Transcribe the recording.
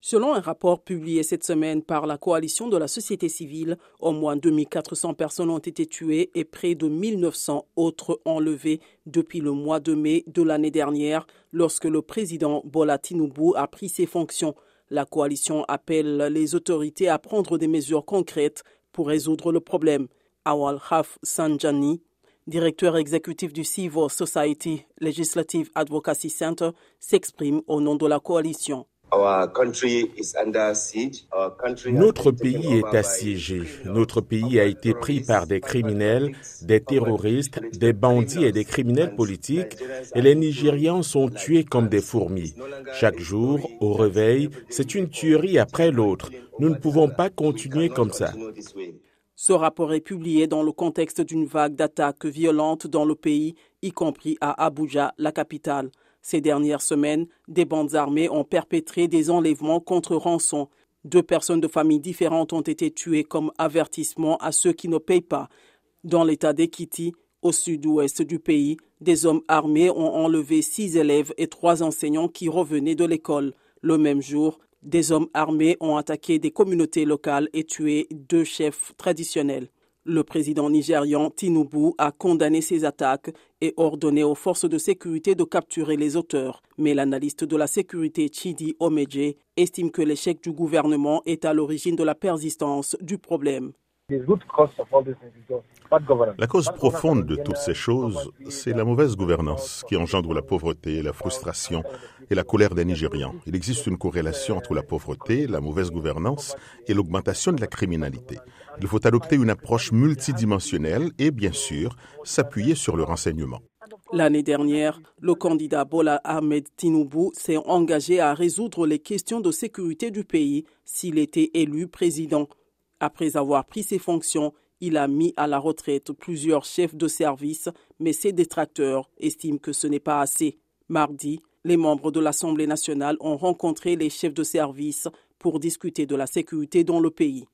Selon un rapport publié cette semaine par la coalition de la société civile, au moins 2400 personnes ont été tuées et près de 1900 autres enlevées depuis le mois de mai de l'année dernière lorsque le président Bola Tinubu a pris ses fonctions. La coalition appelle les autorités à prendre des mesures concrètes pour résoudre le problème. Awal Haf Sanjani, directeur exécutif du Civil Society Legislative Advocacy Center, s'exprime au nom de la coalition. Notre pays est assiégé. Notre pays a été pris par des criminels, des terroristes, des bandits et des criminels politiques et les Nigérians sont tués comme des fourmis. Chaque jour, au réveil, c'est une tuerie après l'autre. Nous ne pouvons pas continuer comme ça. Ce rapport est publié dans le contexte d'une vague d'attaques violentes dans le pays, y compris à Abuja, la capitale. Ces dernières semaines, des bandes armées ont perpétré des enlèvements contre rançon. Deux personnes de familles différentes ont été tuées comme avertissement à ceux qui ne payent pas. Dans l'état d'Ekiti, au sud-ouest du pays, des hommes armés ont enlevé six élèves et trois enseignants qui revenaient de l'école. Le même jour, des hommes armés ont attaqué des communautés locales et tué deux chefs traditionnels. Le président nigérian Tinubu a condamné ces attaques et ordonné aux forces de sécurité de capturer les auteurs. Mais l'analyste de la sécurité Chidi Omeje estime que l'échec du gouvernement est à l'origine de la persistance du problème. La cause profonde de toutes ces choses, c'est la mauvaise gouvernance qui engendre la pauvreté, la frustration et la colère des Nigérians. Il existe une corrélation entre la pauvreté, la mauvaise gouvernance et l'augmentation de la criminalité. Il faut adopter une approche multidimensionnelle et, bien sûr, s'appuyer sur le renseignement. L'année dernière, le candidat Bola Ahmed Tinubu s'est engagé à résoudre les questions de sécurité du pays s'il était élu président. Après avoir pris ses fonctions, il a mis à la retraite plusieurs chefs de service, mais ses détracteurs estiment que ce n'est pas assez. Mardi, les membres de l'Assemblée nationale ont rencontré les chefs de service pour discuter de la sécurité dans le pays.